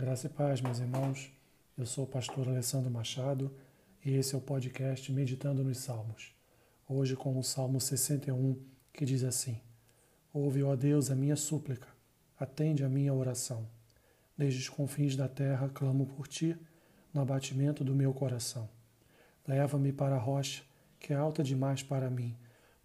Graça e paz, meus irmãos. Eu sou o pastor Alessandro Machado e esse é o podcast Meditando nos Salmos. Hoje com o Salmo 61, que diz assim: Ouve, ó Deus, a minha súplica, atende a minha oração. Desde os confins da terra clamo por ti, no abatimento do meu coração. Leva-me para a rocha, que é alta demais para mim,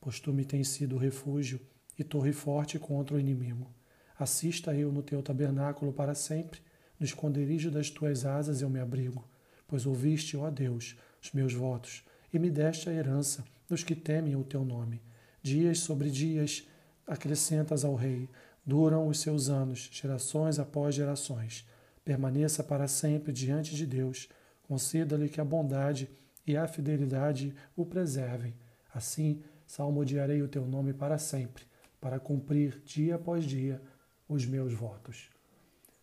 pois tu me tens sido refúgio e torre forte contra o inimigo. Assista eu no teu tabernáculo para sempre no esconderijo das tuas asas eu me abrigo, pois ouviste, ó Deus, os meus votos, e me deste a herança dos que temem o teu nome. Dias sobre dias acrescentas ao rei, duram os seus anos, gerações após gerações. Permaneça para sempre diante de Deus, conceda-lhe que a bondade e a fidelidade o preservem. Assim, salmodiarei o teu nome para sempre, para cumprir dia após dia os meus votos.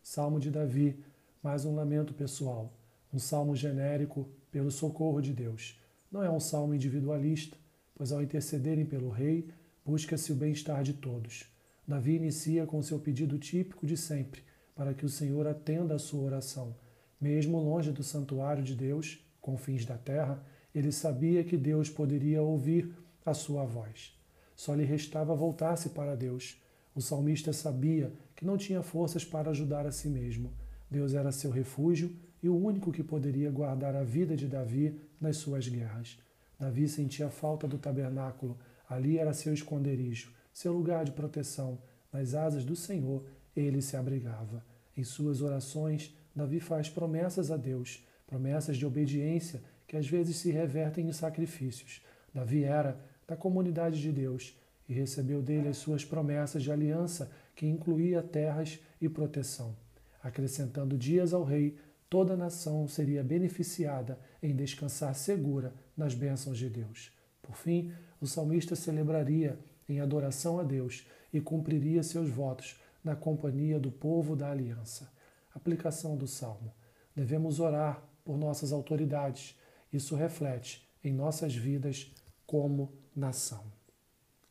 Salmo de Davi, mais um lamento pessoal, um salmo genérico pelo socorro de Deus. Não é um salmo individualista, pois ao intercederem pelo rei, busca-se o bem-estar de todos. Davi inicia com seu pedido típico de sempre, para que o Senhor atenda a sua oração. Mesmo longe do santuário de Deus, confins da terra, ele sabia que Deus poderia ouvir a sua voz. Só lhe restava voltar-se para Deus. O salmista sabia que não tinha forças para ajudar a si mesmo. Deus era seu refúgio e o único que poderia guardar a vida de Davi nas suas guerras. Davi sentia falta do tabernáculo, ali era seu esconderijo, seu lugar de proteção. Nas asas do Senhor ele se abrigava. Em suas orações, Davi faz promessas a Deus, promessas de obediência que às vezes se revertem em sacrifícios. Davi era da comunidade de Deus e recebeu dele as suas promessas de aliança que incluía terras e proteção. Acrescentando dias ao rei, toda a nação seria beneficiada em descansar segura nas bênçãos de Deus. Por fim, o salmista celebraria em adoração a Deus e cumpriria seus votos na companhia do povo da aliança. Aplicação do salmo. Devemos orar por nossas autoridades. Isso reflete em nossas vidas como nação.